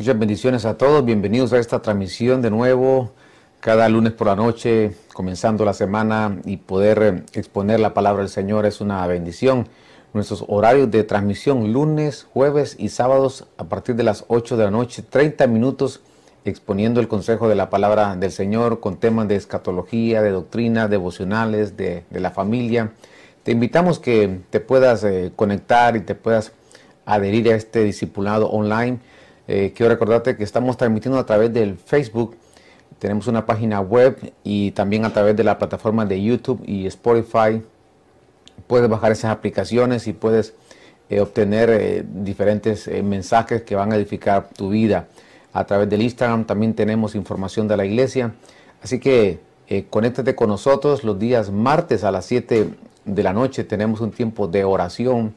Muchas bendiciones a todos, bienvenidos a esta transmisión de nuevo, cada lunes por la noche, comenzando la semana y poder eh, exponer la palabra del Señor es una bendición. Nuestros horarios de transmisión lunes, jueves y sábados a partir de las 8 de la noche, 30 minutos exponiendo el consejo de la palabra del Señor con temas de escatología, de doctrina, devocionales, de, la familia. Te invitamos que te puedas eh, conectar y te puedas adherir a este discipulado online eh, quiero recordarte que estamos transmitiendo a través del Facebook, tenemos una página web y también a través de la plataforma de YouTube y Spotify. Puedes bajar esas aplicaciones y puedes eh, obtener eh, diferentes mensajes que van a edificar tu vida. A través del Instagram también tenemos información de la iglesia. Así que conéctate con nosotros los días martes a las 7 de la noche. Tenemos un tiempo de oración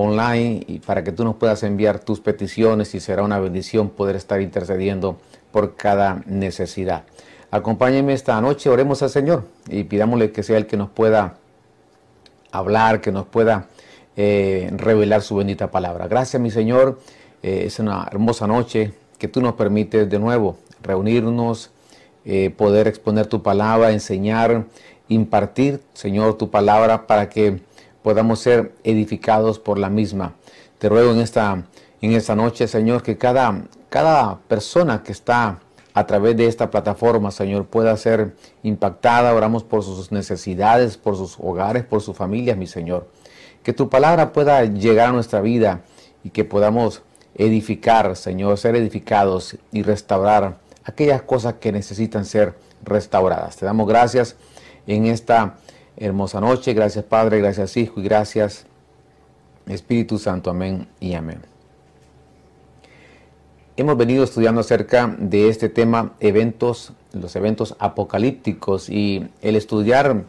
online y para que tú nos puedas enviar tus peticiones y será una bendición poder estar intercediendo por cada necesidad. Acompáñenme esta noche, oremos al Señor y pidámosle que sea el que nos pueda hablar, que nos pueda eh, revelar su bendita palabra. Gracias mi Señor, eh, es una hermosa noche que tú nos permites de nuevo reunirnos, eh, poder exponer tu palabra, enseñar, impartir, Señor, tu palabra para que podamos ser edificados por la misma. Te ruego en esta, en esta noche, Señor, que cada, cada persona que está a través de esta plataforma, Señor, pueda ser impactada. Oramos por sus necesidades, por sus hogares, por sus familias, mi Señor. Que tu palabra pueda llegar a nuestra vida y que podamos edificar, Señor, ser edificados y restaurar aquellas cosas que necesitan ser restauradas. Te damos gracias en esta hermosa noche. Gracias Padre, gracias Hijo y gracias Espíritu Santo. Amén y amén. Hemos venido estudiando acerca de este tema, eventos, los eventos apocalípticos y el estudiar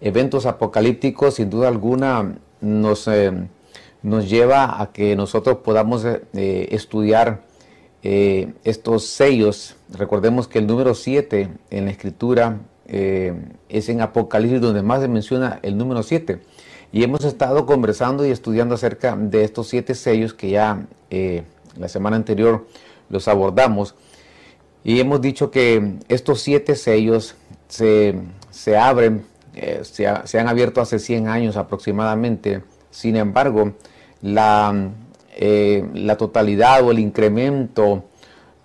eventos apocalípticos sin duda alguna nos, eh, nos lleva a que nosotros podamos eh, estudiar eh, estos sellos. Recordemos que el número 7 en la escritura eh, es en Apocalipsis donde más se menciona el número 7. Y hemos estado conversando y estudiando acerca de estos siete sellos que ya eh, la semana anterior los abordamos. Y hemos dicho que estos siete sellos se, abren, eh, se, han abierto hace 100 años aproximadamente. Sin embargo, la, la totalidad o el incremento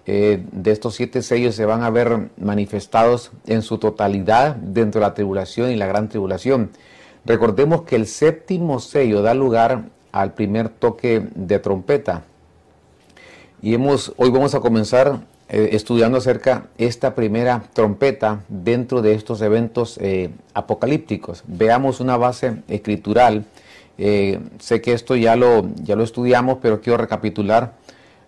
eh, de estos siete sellos se van a ver manifestados en su totalidad dentro de la tribulación y la gran tribulación. Recordemos que el séptimo sello da lugar al primer toque de trompeta. Y hemos, hoy vamos a comenzar eh, estudiando acerca esta primera trompeta dentro de estos eventos eh, apocalípticos. Veamos una base escritural. sé que esto ya lo, ya lo estudiamos, pero quiero recapitular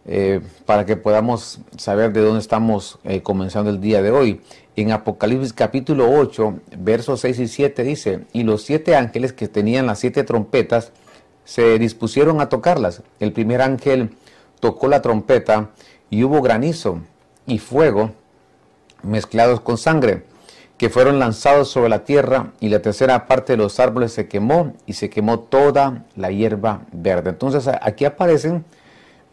eh, para que podamos saber de dónde estamos eh, comenzando el día de hoy. En Apocalipsis capítulo 8, versos 6 y 7 dice, y los siete ángeles que tenían las siete trompetas se dispusieron a tocarlas. El primer ángel tocó la trompeta y hubo granizo y fuego mezclados con sangre que fueron lanzados sobre la tierra y la tercera parte de los árboles se quemó y se quemó toda la hierba verde. Entonces aquí aparecen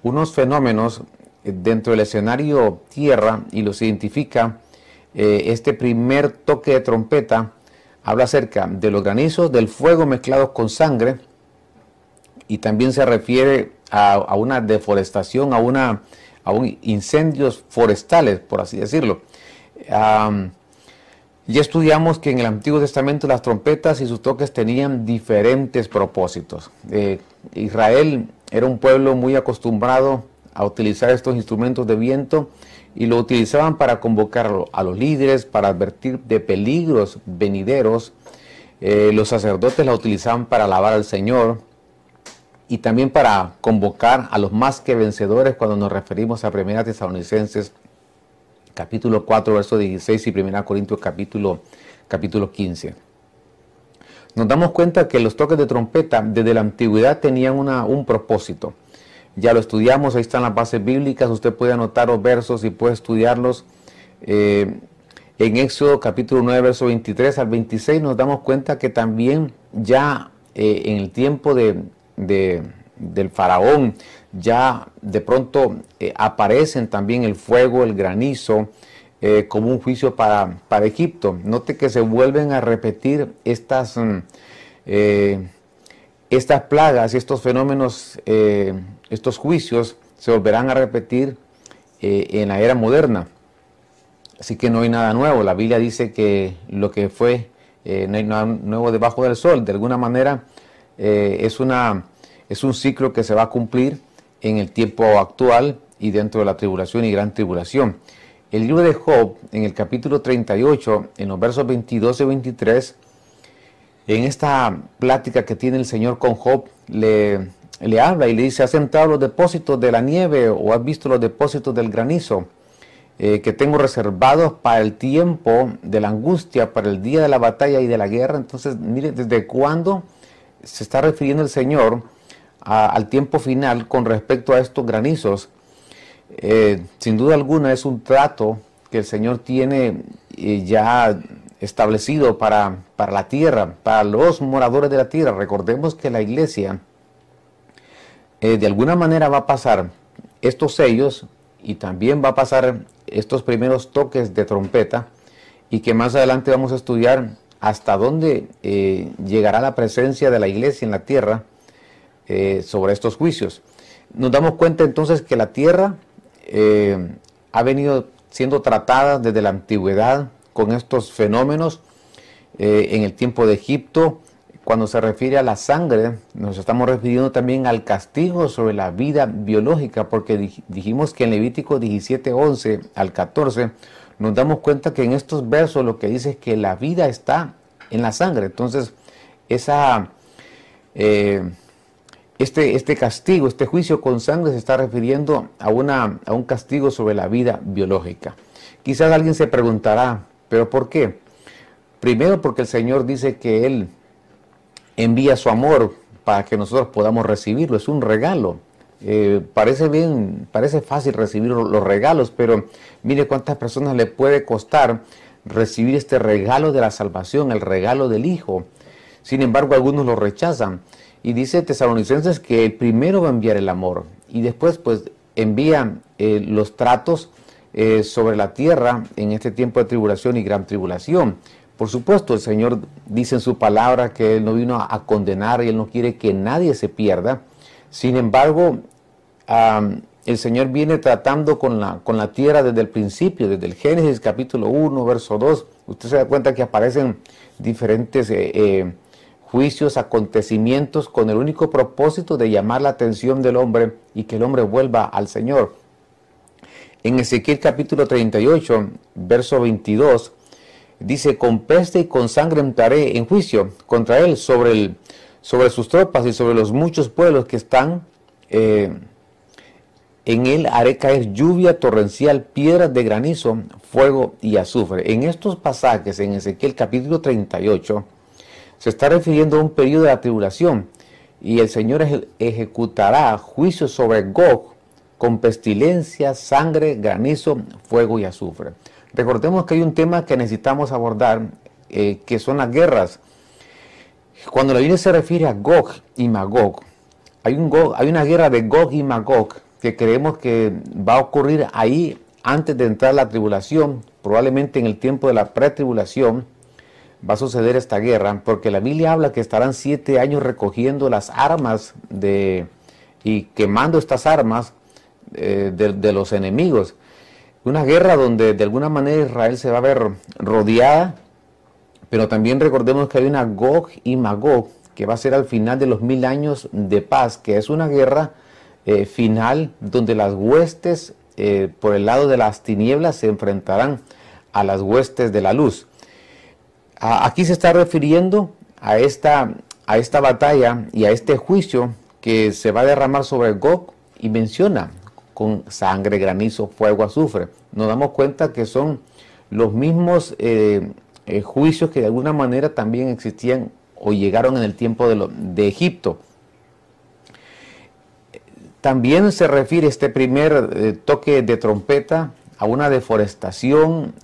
unos fenómenos dentro del escenario Tierra y los identifica eh, este primer toque de trompeta. Habla acerca de los granizos, del fuego mezclados con sangre y también se refiere a, una deforestación, a, una, a un incendios forestales, por así decirlo. ya estudiamos que en el Antiguo Testamento las trompetas y sus toques tenían diferentes propósitos. Eh, Israel era un pueblo muy acostumbrado a utilizar estos instrumentos de viento y lo utilizaban para convocar a los líderes, para advertir de peligros venideros. Eh, los sacerdotes la utilizaban para alabar al Señor y también para convocar a los más que vencedores cuando nos referimos a 1 Tesalonicenses capítulo 4, verso 16 y 1 Corintios capítulo, capítulo 15 nos damos cuenta que los toques de trompeta desde la antigüedad tenían un propósito. Ya lo estudiamos, ahí están las bases bíblicas, usted puede anotar los versos y puede estudiarlos. Eh, en Éxodo capítulo 9, verso 23 al 26 nos damos cuenta que también ya eh, en el tiempo de, del faraón, ya de pronto aparecen también el fuego, el granizo, como un juicio para, para, Egipto. Note que se vuelven a repetir estas, mm, estas plagas y estos fenómenos, estos juicios se volverán a repetir en la era moderna. Así que no hay nada nuevo. La Biblia dice que lo que fue, eh, no hay nada nuevo debajo del sol. De alguna manera eh, es, una, es un ciclo que se va a cumplir en el tiempo actual y dentro de la tribulación y gran tribulación. El libro de Job, en el capítulo 38, en los versos 22 y 23, en esta plática que tiene el Señor con Job, le, le habla y le dice, ¿has entrado los depósitos de la nieve o has visto los depósitos del granizo? Eh, que tengo reservados para el tiempo de la angustia, para el día de la batalla y de la guerra. Entonces, mire, ¿desde cuándo se está refiriendo el Señor al tiempo final con respecto a estos granizos? Eh, sin duda alguna es un trato que el Señor tiene eh, ya establecido para, para la tierra, para los moradores de la tierra. Recordemos que la iglesia de alguna manera va a pasar estos sellos y también va a pasar estos primeros toques de trompeta y que más adelante vamos a estudiar hasta dónde eh, llegará la presencia de la iglesia en la tierra eh, sobre estos juicios. Nos damos cuenta entonces que la tierra eh, ha venido siendo tratada desde la antigüedad con estos fenómenos en el tiempo de Egipto, cuando se refiere a la sangre, nos estamos refiriendo también al castigo sobre la vida biológica, porque dijimos que en Levítico 17, 11 al 14 nos damos cuenta que en estos versos lo que dice es que la vida está en la sangre. Entonces, esa, eh, este, este castigo, este juicio con sangre se está refiriendo a, una, a un castigo sobre la vida biológica. Quizás alguien se preguntará, ¿pero por qué? Primero porque el Señor dice que Él envía su amor para que nosotros podamos recibirlo. Es un regalo. Eh, parece bien, parece fácil recibir los regalos, pero mire cuántas personas le puede costar recibir este regalo de la salvación, el regalo del Hijo. Sin embargo, algunos lo rechazan. Y dice Tesalonicenses que primero va a enviar el amor y después pues envía eh, los tratos eh, sobre la tierra en este tiempo de tribulación y gran tribulación. Por supuesto, el Señor dice en su palabra que Él no vino a condenar y Él no quiere que nadie se pierda. Sin embargo, el Señor viene tratando con la, con la tierra desde el principio, desde el Génesis capítulo 1, verso 2. Usted se da cuenta que aparecen diferentes eh, juicios, acontecimientos con el único propósito de llamar la atención del hombre y que el hombre vuelva al Señor. En Ezequiel capítulo 38, verso 22, dice, con peste y con sangre entraré en juicio contra él sobre, el, sobre sus tropas y sobre los muchos pueblos que están. Eh, en él haré caer lluvia torrencial, piedras de granizo, fuego y azufre. En estos pasajes, en Ezequiel capítulo 38, se está refiriendo a un periodo de tribulación y el Señor ejecutará juicios sobre Gog con pestilencia, sangre, granizo, fuego y azufre. Recordemos que hay un tema que necesitamos abordar, eh, que son las guerras. Cuando la Biblia se refiere a Gog y Magog, hay, hay una guerra de Gog y Magog que creemos que va a ocurrir ahí antes de entrar la tribulación, probablemente en el tiempo de la pretribulación, va a suceder esta guerra, porque la Biblia habla que estarán siete años recogiendo las armas de, y quemando estas armas eh, de los enemigos. Una guerra donde de alguna manera Israel se va a ver rodeada, pero también recordemos que hay una Gog y Magog que va a ser al final de los mil años de paz, que es una guerra eh, final donde las huestes eh, por el lado de las tinieblas se enfrentarán a las huestes de la luz. Aquí se está refiriendo a esta, a esta batalla y a este juicio que se va a derramar sobre Gog y menciona con sangre, granizo, fuego, azufre. Nos damos cuenta que son los mismos eh, eh, juicios que de alguna manera también existían o llegaron en el tiempo de, Egipto. También se refiere este primer eh, toque de trompeta a una deforestación,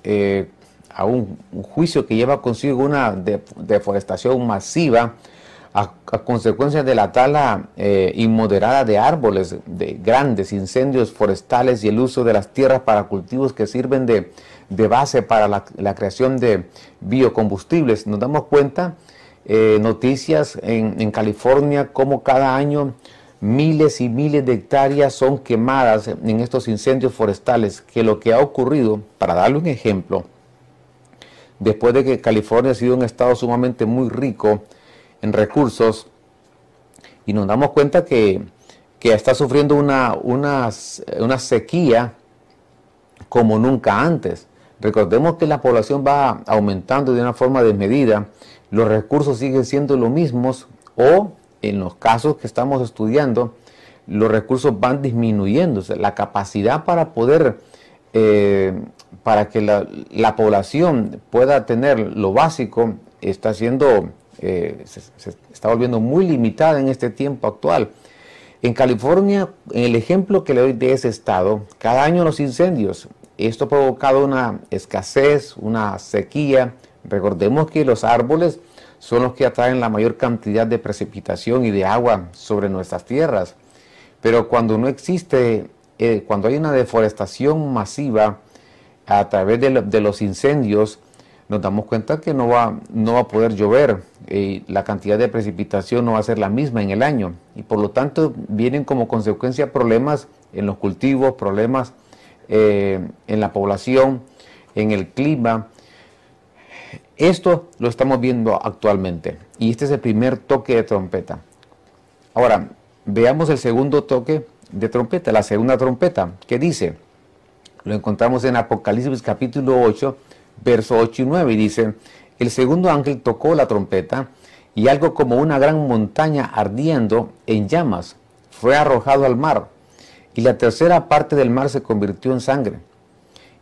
a un, juicio que lleva consigo una deforestación masiva a, consecuencia de la tala eh, inmoderada de árboles, de grandes incendios forestales y el uso de las tierras para cultivos que sirven de, base para la, creación de biocombustibles. Nos damos cuenta, eh, noticias en, en California, como cada año miles y miles de hectáreas son quemadas en estos incendios forestales, que lo que ha ocurrido, para darle un ejemplo, después de que California ha sido un estado sumamente muy rico, en recursos y nos damos cuenta que, está sufriendo una, una, una sequía como nunca antes. Recordemos que la población va aumentando de una forma desmedida, los recursos siguen siendo los mismos o en los casos que estamos estudiando, los recursos van disminuyendo, la capacidad para poder, eh, para que la, la, población pueda tener lo básico está siendo eh, se, está volviendo muy limitada en este tiempo actual. En California, en el ejemplo que le doy de ese estado, cada año los incendios, esto ha provocado una escasez, una sequía. Recordemos que los árboles son los que atraen la mayor cantidad de precipitación y de agua sobre nuestras tierras. Pero cuando no existe, eh, cuando hay una deforestación masiva a través de los incendios, nos damos cuenta que no va, no va a poder llover y la cantidad de precipitación no va a ser la misma en el año y por lo tanto vienen como consecuencia problemas en los cultivos, problemas eh, en la población, en el clima. Esto lo estamos viendo actualmente y este es el primer toque de trompeta. Ahora, veamos el segundo toque de trompeta, la segunda trompeta, que dice, lo encontramos en Apocalipsis capítulo 8, verso 8 y 9, y dice, el segundo ángel tocó la trompeta y algo como una gran montaña ardiendo en llamas fue arrojado al mar, y la tercera parte del mar se convirtió en sangre.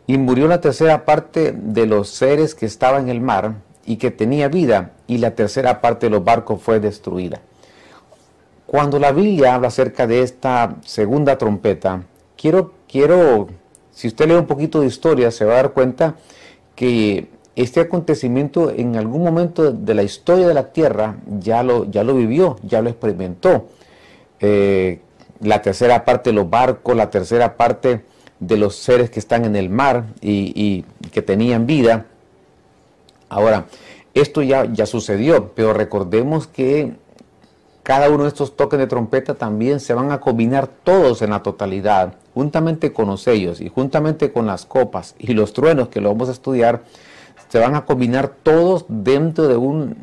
Y murió la tercera parte de los seres que estaban en el mar y que tenía vida, y la tercera parte de los barcos fue destruida. Cuando la Biblia habla acerca de esta segunda trompeta, quiero, quiero, si usted lee un poquito de historia, se va a dar cuenta que este acontecimiento en algún momento de la historia de la Tierra ya lo, ya lo vivió, ya lo experimentó. Eh, la tercera parte de los barcos, la tercera parte de los seres que están en el mar y, que tenían vida. Ahora, esto ya, ya sucedió, pero recordemos que cada uno de estos toques de trompeta también se van a combinar todos en la totalidad, juntamente con los sellos y juntamente con las copas y los truenos que lo vamos a estudiar, se van a combinar todos dentro de un,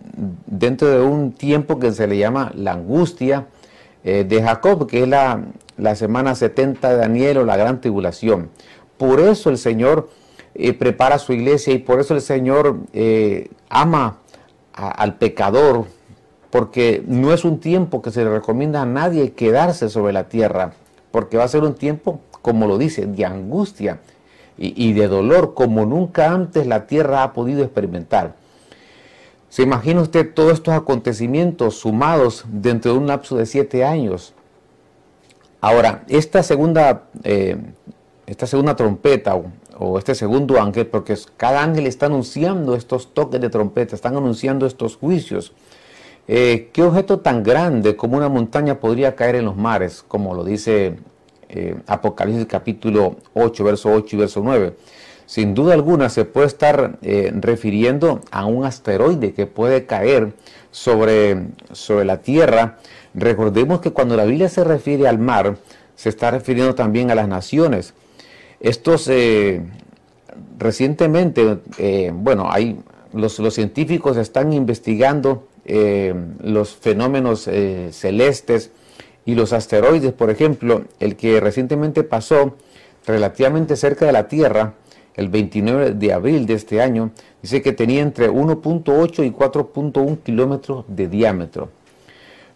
dentro de un tiempo que se le llama la angustia eh, de Jacob, que es la, semana 70 de Daniel o la gran tribulación. Por eso el Señor eh, prepara su iglesia y por eso el Señor eh, ama al pecador porque no es un tiempo que se le recomienda a nadie quedarse sobre la tierra, porque va a ser un tiempo, como lo dice, de angustia y, de dolor como nunca antes la tierra ha podido experimentar. ¿Se imagina usted todos estos acontecimientos sumados dentro de un lapso de siete años? Ahora, esta segunda, eh, esta segunda trompeta o, o, este segundo ángel, porque cada ángel está anunciando estos toques de trompeta, están anunciando estos juicios. Eh, ¿Qué objeto tan grande como una montaña podría caer en los mares, como lo dice eh, Apocalipsis capítulo 8, verso 8 y verso 9? Sin duda alguna se puede estar eh, refiriendo a un asteroide que puede caer sobre, sobre la Tierra. Recordemos que cuando la Biblia se refiere al mar, se está refiriendo también a las naciones. Estos recientemente, bueno, los, los científicos están investigando eh, los fenómenos eh, celestes y los asteroides, por ejemplo, el que recientemente pasó relativamente cerca de la Tierra, el 29 de abril de este año, dice que tenía entre 1.8 y 4.1 kilómetros de diámetro.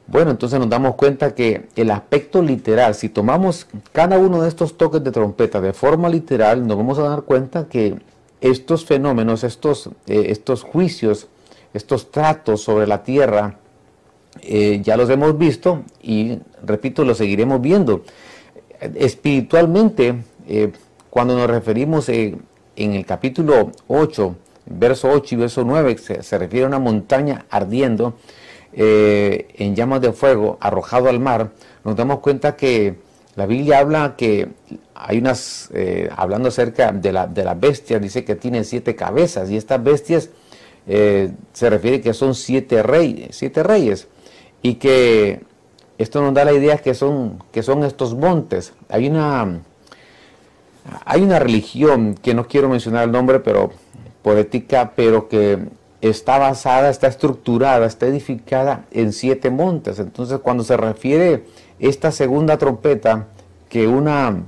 Bueno, entonces nos damos cuenta que el aspecto literal, si tomamos cada uno de estos toques de trompeta de forma literal, nos vamos a dar cuenta que estos fenómenos, estos, eh, estos juicios estos tratos sobre la tierra, eh, ya los hemos visto y, repito, los seguiremos viendo. Espiritualmente, eh, cuando nos referimos eh, en el capítulo 8, verso 8 y verso 9, se, refiere a una montaña ardiendo, en llamas de fuego arrojado al mar, nos damos cuenta que la Biblia habla que hay unas, hablando acerca de la, de bestia, dice que tiene siete cabezas y estas bestias eh, se refiere que son siete, reyes, siete reyes y que esto nos da la idea que son, que son estos montes. Hay una, hay una religión que no quiero mencionar el nombre, pero poética, pero que está basada, está estructurada, está edificada en siete montes. Entonces, cuando se refiere esta segunda trompeta, que una,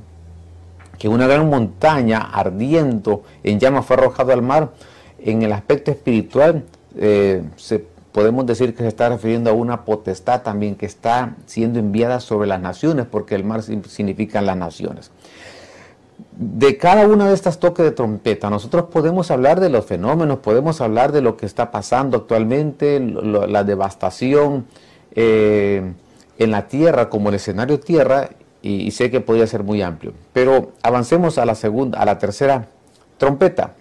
que una gran montaña ardiendo en llamas fue arrojado al mar, en el aspecto espiritual eh, podemos decir que se está refiriendo a una potestad también que está siendo enviada sobre las naciones, porque el mar significa las naciones de cada una de estas toques de trompeta, nosotros podemos hablar de los fenómenos, podemos hablar de lo que está pasando actualmente, la devastación eh, en la tierra, como el escenario tierra, y, sé que podría ser muy amplio. Pero avancemos a la segunda, a la tercera trompeta,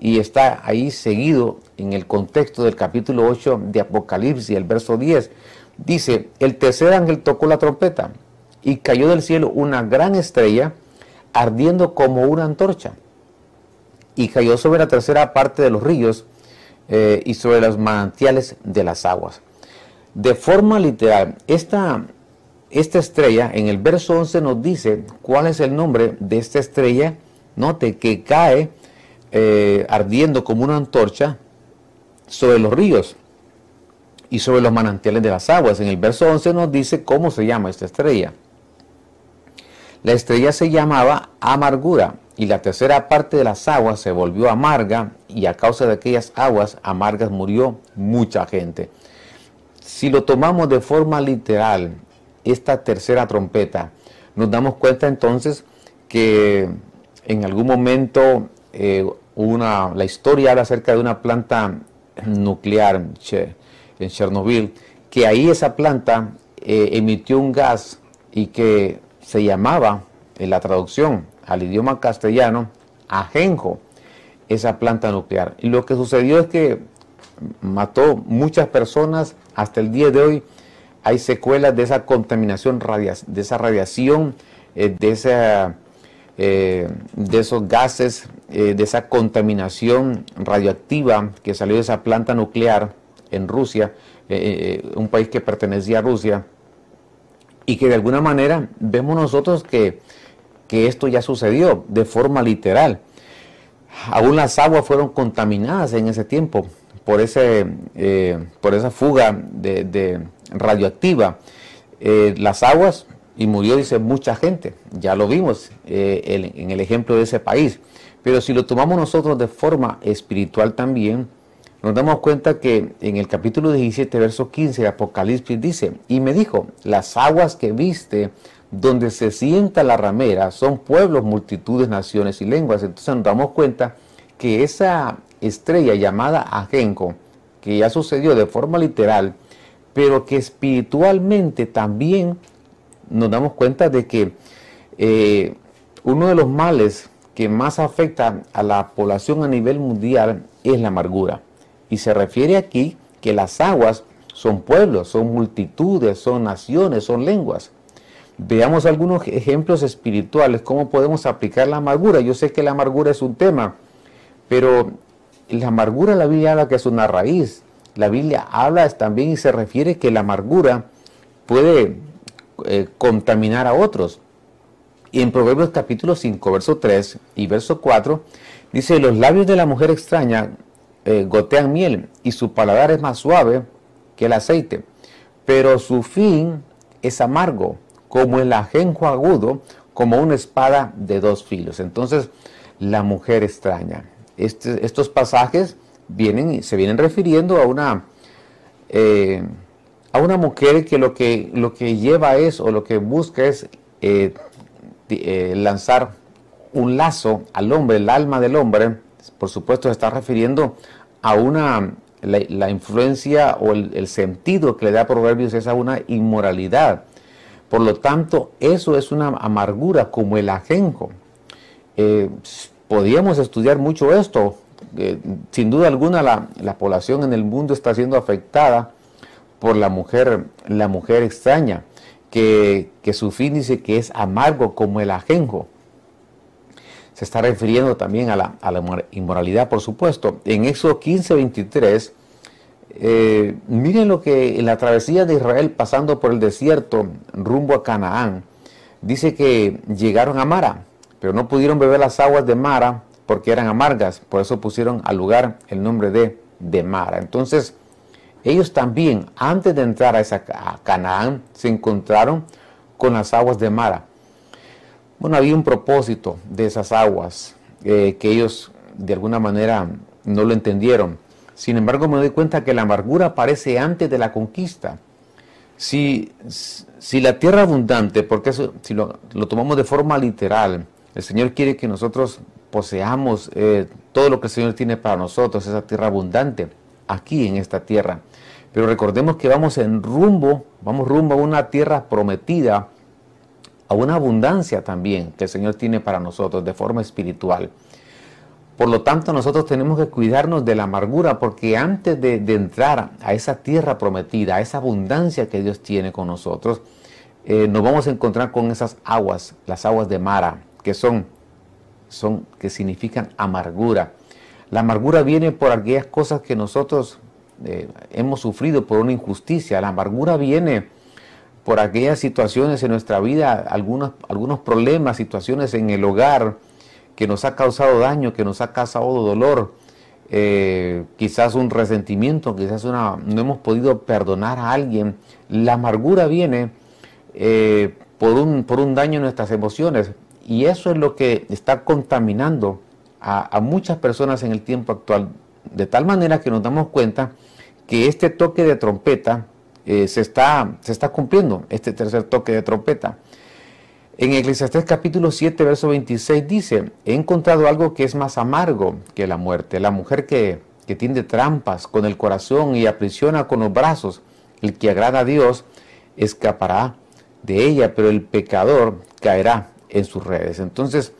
y está ahí seguido en el contexto del capítulo 8 de Apocalipsis, el verso 10. Dice, el tercer ángel tocó la trompeta y cayó del cielo una gran estrella ardiendo como una antorcha, y cayó sobre la tercera parte de los ríos eh, y sobre los manantiales de las aguas. De forma literal, esta, esta estrella en el verso 11 nos dice cuál es el nombre de esta estrella. Note que cae eh, ardiendo como una antorcha sobre los ríos y sobre los manantiales de las aguas. En el verso 11 nos dice cómo se llama esta estrella. La estrella se llamaba amargura y la tercera parte de las aguas se volvió amarga y a causa de aquellas aguas amargas murió mucha gente. Si lo tomamos de forma literal, esta tercera trompeta, nos damos cuenta entonces que en algún momento eh, una, la historia habla acerca de una planta nuclear en Chernobyl, que ahí esa planta eh, emitió un gas y que se llamaba en la traducción al idioma castellano ajenjo, esa planta nuclear. Y lo que sucedió es que mató muchas personas. Hasta el día de hoy hay secuelas de esa contaminación, de esa radiación, eh, de, esa, eh, de esos gases, eh, de esa contaminación radioactiva que salió de esa planta nuclear en Rusia, un país que pertenecía a Rusia y que de alguna manera vemos nosotros que, esto ya sucedió de forma literal. Aún las aguas fueron contaminadas en ese tiempo por, ese, eh, por esa fuga de, radioactiva. Eh, las aguas, y murió, dice, mucha gente, ya lo vimos eh, en el ejemplo de ese país. Pero si lo tomamos nosotros de forma espiritual también, nos damos cuenta que en el capítulo 17, verso 15 de Apocalipsis dice, y me dijo, las aguas que viste donde se sienta la ramera son pueblos, multitudes, naciones y lenguas. Entonces nos damos cuenta que esa estrella llamada Ajenco, que ya sucedió de forma literal, pero que espiritualmente también nos damos cuenta de que eh, uno de los males que más afecta a la población a nivel mundial es la amargura. Y se refiere aquí que las aguas son pueblos, son multitudes, son naciones, son lenguas. Veamos algunos ejemplos espirituales, cómo podemos aplicar la amargura. Yo sé que la amargura es un tema, pero la amargura la Biblia habla que es una raíz. La Biblia habla también y se refiere que la amargura puede eh, contaminar a otros. Y en Proverbios capítulo 5, verso 3 y verso 4, dice, los labios de la mujer extraña eh, gotean miel y su paladar es más suave que el aceite, pero su fin es amargo, como el ajenjo agudo, como una espada de dos filos. Entonces, la mujer extraña. Este, estos pasajes vienen, se vienen refiriendo a una, eh, a una mujer que lo, que lo que lleva es, o lo que busca es eh, lanzar un lazo al hombre, el alma del hombre, por supuesto se está refiriendo a una, la, influencia o el, sentido que le da Proverbios es a una inmoralidad. Por lo tanto, eso es una amargura como el ajenjo. Eh, podríamos estudiar mucho esto. sin duda alguna la, la, población en el mundo está siendo afectada por la mujer, la mujer extraña, que, su fin dice que es amargo como el ajenjo. Se está refiriendo también a la, inmoralidad, por supuesto. En Éxodo 15, 23, eh, miren lo que en la travesía de Israel pasando por el desierto rumbo a Canaán, dice que llegaron a Mara, pero no pudieron beber las aguas de Mara porque eran amargas, por eso pusieron al lugar el nombre de, de Mara. Entonces, ellos también, antes de entrar a, esa, Canaán, se encontraron con las aguas de Mara. Bueno, había un propósito de esas aguas eh, que ellos de alguna manera no lo entendieron. Sin embargo, me doy cuenta que la amargura aparece antes de la conquista. Si, si la tierra abundante, porque eso, si lo, tomamos de forma literal, el Señor quiere que nosotros poseamos eh, todo lo que el Señor tiene para nosotros, esa tierra abundante, aquí en esta tierra. Pero recordemos que vamos en rumbo, vamos rumbo a una tierra prometida, a una abundancia también que el Señor tiene para nosotros de forma espiritual. Por lo tanto, nosotros tenemos que cuidarnos de la amargura porque antes de, entrar a esa tierra prometida, a esa abundancia que Dios tiene con nosotros, eh, nos vamos a encontrar con esas aguas, las aguas de Mara, que son, son, que significan amargura. La amargura viene por aquellas cosas que nosotros hemos sufrido por una injusticia. La amargura viene por aquellas situaciones en nuestra vida, algunos, algunos problemas, situaciones en el hogar que nos ha causado daño, que nos ha causado dolor, eh, quizás un resentimiento, quizás una, no hemos podido perdonar a alguien. La amargura viene eh, por, un, por un daño en nuestras emociones y eso es lo que está contaminando a muchas personas en el tiempo actual, de tal manera que nos damos cuenta que este toque de trompeta eh, se, está, se está cumpliendo, este tercer toque de trompeta. En Eclesiastés capítulo 7, verso 26 dice, he encontrado algo que es más amargo que la muerte, la mujer que, que tiende trampas con el corazón y aprisiona con los brazos, el que agrada a Dios escapará de ella, pero el pecador caerá en sus redes. Entonces,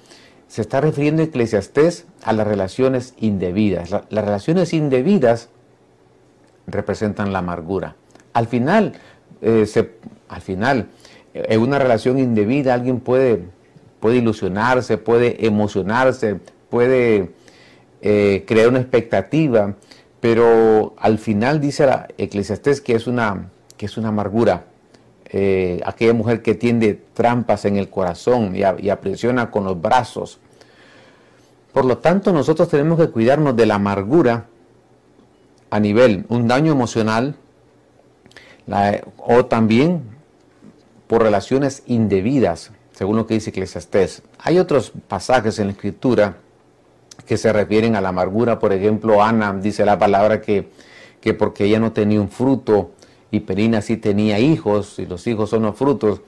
se está refiriendo Eclesiastés a las relaciones indebidas. las relaciones indebidas representan la amargura. Al final, eh, al final, en una relación indebida alguien puede, puede ilusionarse, puede emocionarse, puede eh, crear una expectativa, pero al final dice la Eclesiastés que es una, que es una amargura. Eh, aquella mujer que tiende trampas en el corazón y, y aprisiona con los brazos. Por lo tanto, nosotros tenemos que cuidarnos de la amargura a nivel un daño emocional o también por relaciones indebidas, según lo que dice Eclesiastés. Hay otros pasajes en la escritura que se refieren a la amargura, por ejemplo, Ana dice la palabra que, que porque ella no tenía un fruto y Perina sí tenía hijos y los hijos son los frutos,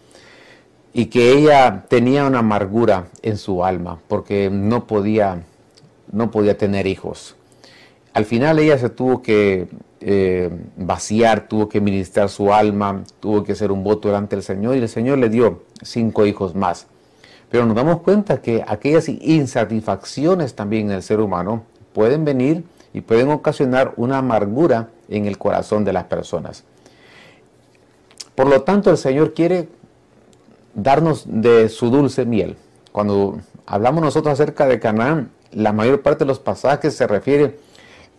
y que ella tenía una amargura en su alma porque no podía, no podía tener hijos. Al final ella se tuvo que eh, vaciar, tuvo que ministrar su alma, tuvo que hacer un voto delante del Señor y el Señor le dio cinco hijos más. Pero nos damos cuenta que aquellas insatisfacciones también en el ser humano pueden venir y pueden ocasionar una amargura en el corazón de las personas. Por lo tanto, el Señor quiere darnos de su dulce miel. Cuando hablamos nosotros acerca de Canaán, la mayor parte de los pasajes se refiere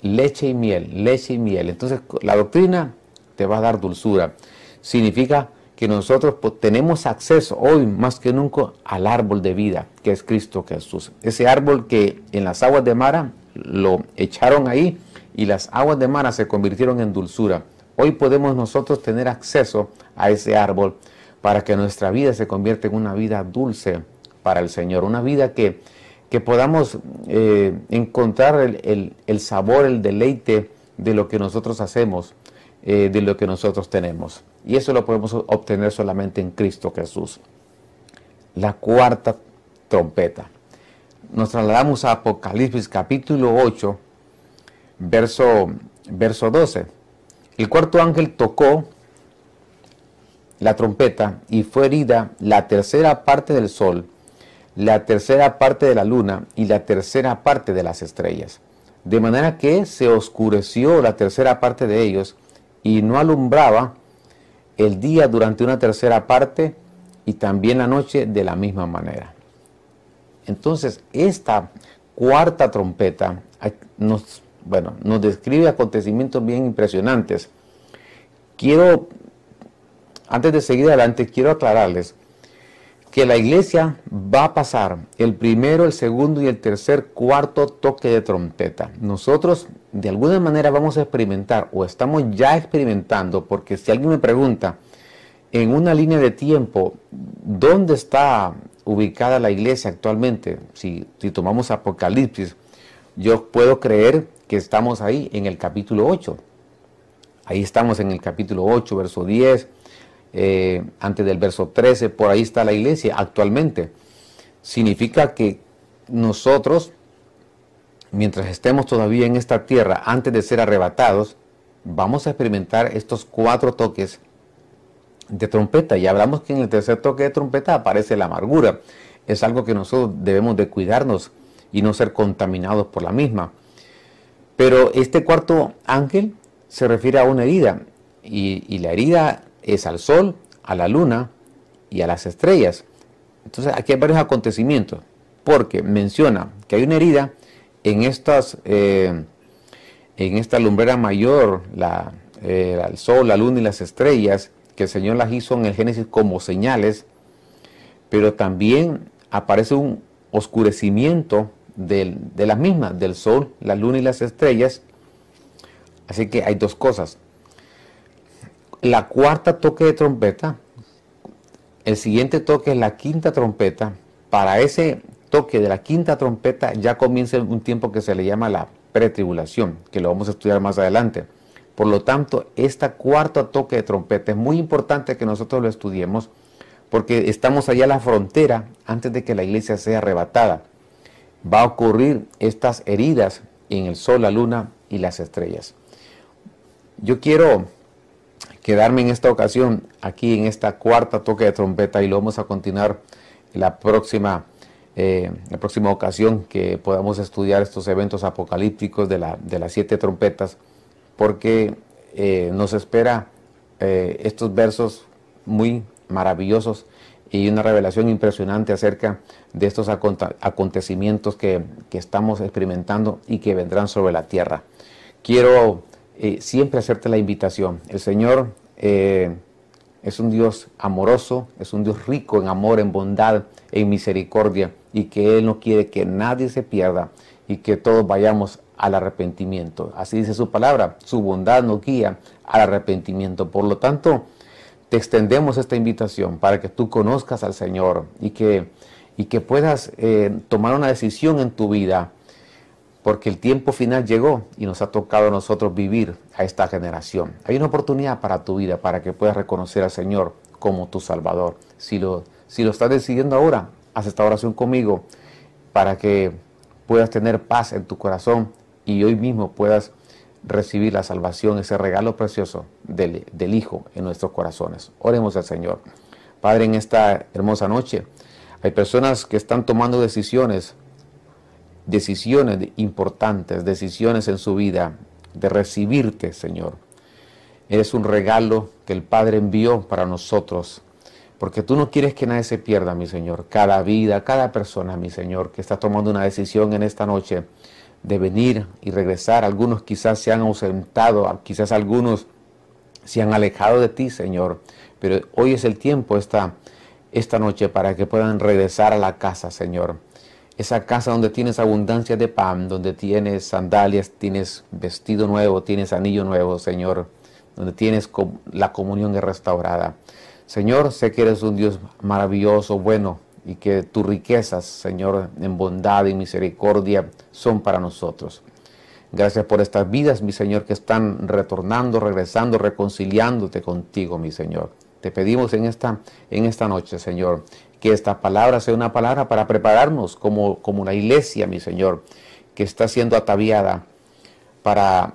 leche y miel, leche y miel. Entonces la doctrina te va a dar dulzura. Significa que nosotros tenemos acceso hoy más que nunca al árbol de vida, que es Cristo Jesús. Ese árbol que en las aguas de Mara lo echaron ahí y las aguas de Mara se convirtieron en dulzura. Hoy podemos nosotros tener acceso a ese árbol para que nuestra vida se convierta en una vida dulce para el Señor, una vida que que podamos eh, encontrar el, sabor, el deleite de lo que nosotros hacemos, eh, de lo que nosotros tenemos. Y eso lo podemos obtener solamente en Cristo Jesús. La cuarta trompeta. Nos trasladamos a Apocalipsis capítulo 8, verso, verso 12. El cuarto ángel tocó la trompeta y fue herida la tercera parte del sol la tercera parte de la luna y la tercera parte de las estrellas. De manera que se oscureció la tercera parte de ellos y no alumbraba el día durante una tercera parte y también la noche de la misma manera. Entonces, esta cuarta trompeta nos, bueno, nos describe acontecimientos bien impresionantes. Quiero, antes de seguir adelante, quiero aclararles que la iglesia va a pasar el primero, el segundo y el tercer, cuarto toque de trompeta. Nosotros de alguna manera vamos a experimentar o estamos ya experimentando, porque si alguien me pregunta en una línea de tiempo, ¿dónde está ubicada la iglesia actualmente? Si, si tomamos Apocalipsis, yo puedo creer que estamos ahí en el capítulo 8. Ahí estamos en el capítulo 8, verso 10 eh, antes del verso 13, por ahí está la iglesia actualmente. Significa que nosotros, mientras estemos todavía en esta tierra, antes de ser arrebatados, vamos a experimentar estos cuatro toques de trompeta. Y hablamos que en el tercer toque de trompeta aparece la amargura. Es algo que nosotros debemos de cuidarnos y no ser contaminados por la misma. Pero este cuarto ángel se refiere a una herida. Y, y la herida es al sol, a la luna y a las estrellas. Entonces aquí hay varios acontecimientos, porque menciona que hay una herida en estas, eh, en esta lumbrera mayor, la, eh, el sol, la luna y las estrellas, que el Señor las hizo en el Génesis como señales, pero también aparece un oscurecimiento de las mismas, del sol, la luna y las estrellas. Así que hay dos cosas la cuarta toque de trompeta, el siguiente toque es la quinta trompeta. Para ese toque de la quinta trompeta ya comienza un tiempo que se le llama la pretribulación, que lo vamos a estudiar más adelante. Por lo tanto, esta cuarta toque de trompeta es muy importante que nosotros lo estudiemos porque estamos allá a la frontera antes de que la iglesia sea arrebatada. Va a ocurrir estas heridas en el sol, la luna y las estrellas. Yo quiero quedarme en esta ocasión aquí en esta cuarta toque de trompeta y lo vamos a continuar en la próxima, eh, la próxima ocasión que podamos estudiar estos eventos apocalípticos de, la, de las siete trompetas, porque eh, nos espera eh, estos versos muy maravillosos y una revelación impresionante acerca de estos acontecimientos que, que estamos experimentando y que vendrán sobre la tierra. Quiero eh, siempre hacerte la invitación. El Señor eh, es un Dios amoroso, es un Dios rico en amor, en bondad, en misericordia, y que Él no quiere que nadie se pierda y que todos vayamos al arrepentimiento. Así dice su palabra, su bondad nos guía al arrepentimiento. Por lo tanto, te extendemos esta invitación para que tú conozcas al Señor y que, y que puedas eh, tomar una decisión en tu vida porque el tiempo final llegó y nos ha tocado a nosotros vivir a esta generación. Hay una oportunidad para tu vida, para que puedas reconocer al Señor como tu Salvador. Si lo, si lo estás decidiendo ahora, haz esta oración conmigo para que puedas tener paz en tu corazón y hoy mismo puedas recibir la salvación, ese regalo precioso del, del Hijo en nuestros corazones. Oremos al Señor. Padre, en esta hermosa noche hay personas que están tomando decisiones decisiones importantes, decisiones en su vida, de recibirte, Señor. Eres un regalo que el Padre envió para nosotros, porque tú no quieres que nadie se pierda, mi Señor. Cada vida, cada persona, mi Señor, que está tomando una decisión en esta noche de venir y regresar. Algunos quizás se han ausentado, quizás algunos se han alejado de ti, Señor. Pero hoy es el tiempo, esta, esta noche, para que puedan regresar a la casa, Señor esa casa donde tienes abundancia de pan, donde tienes sandalias, tienes vestido nuevo, tienes anillo nuevo, Señor, donde tienes la comunión restaurada. Señor, sé que eres un Dios maravilloso, bueno, y que tus riquezas, Señor, en bondad y misericordia son para nosotros. Gracias por estas vidas, mi Señor, que están retornando, regresando, reconciliándote contigo, mi Señor. Te pedimos en esta, en esta noche, Señor, que esta palabra sea una palabra para prepararnos como, como una iglesia, mi Señor, que está siendo ataviada para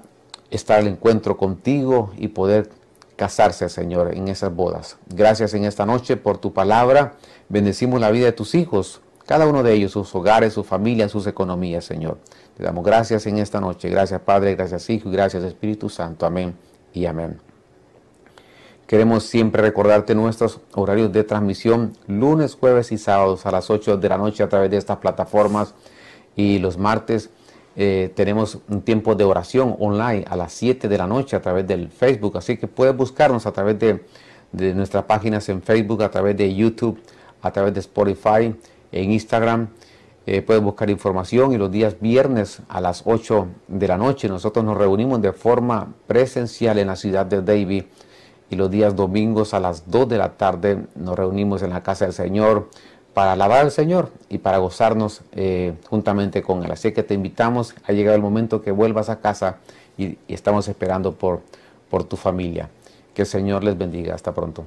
estar al encuentro contigo y poder casarse, Señor, en esas bodas. Gracias en esta noche por tu palabra. Bendecimos la vida de tus hijos, cada uno de ellos, sus hogares, sus familias, sus economías, Señor. Te damos gracias en esta noche. Gracias, Padre, gracias, Hijo y gracias, Espíritu Santo. Amén y amén. Queremos siempre recordarte nuestros horarios de transmisión lunes, jueves y sábados a las 8 de la noche a través de estas plataformas. Y los martes eh, tenemos un tiempo de oración online a las 7 de la noche a través del Facebook, así que puedes buscarnos a través de, nuestras páginas en Facebook, a través de YouTube, a través de Spotify, en Instagram. Eh, puedes buscar información y los días viernes a las 8 de la noche nosotros nos reunimos de forma presencial en la ciudad de Davie y los días domingos a las 2 de la tarde nos reunimos en la casa del Señor para alabar al Señor y para gozarnos eh, juntamente con Él. Así que te invitamos, ha llegado el momento que vuelvas a casa y, y estamos esperando por, por tu familia. Que el Señor les bendiga. Hasta pronto.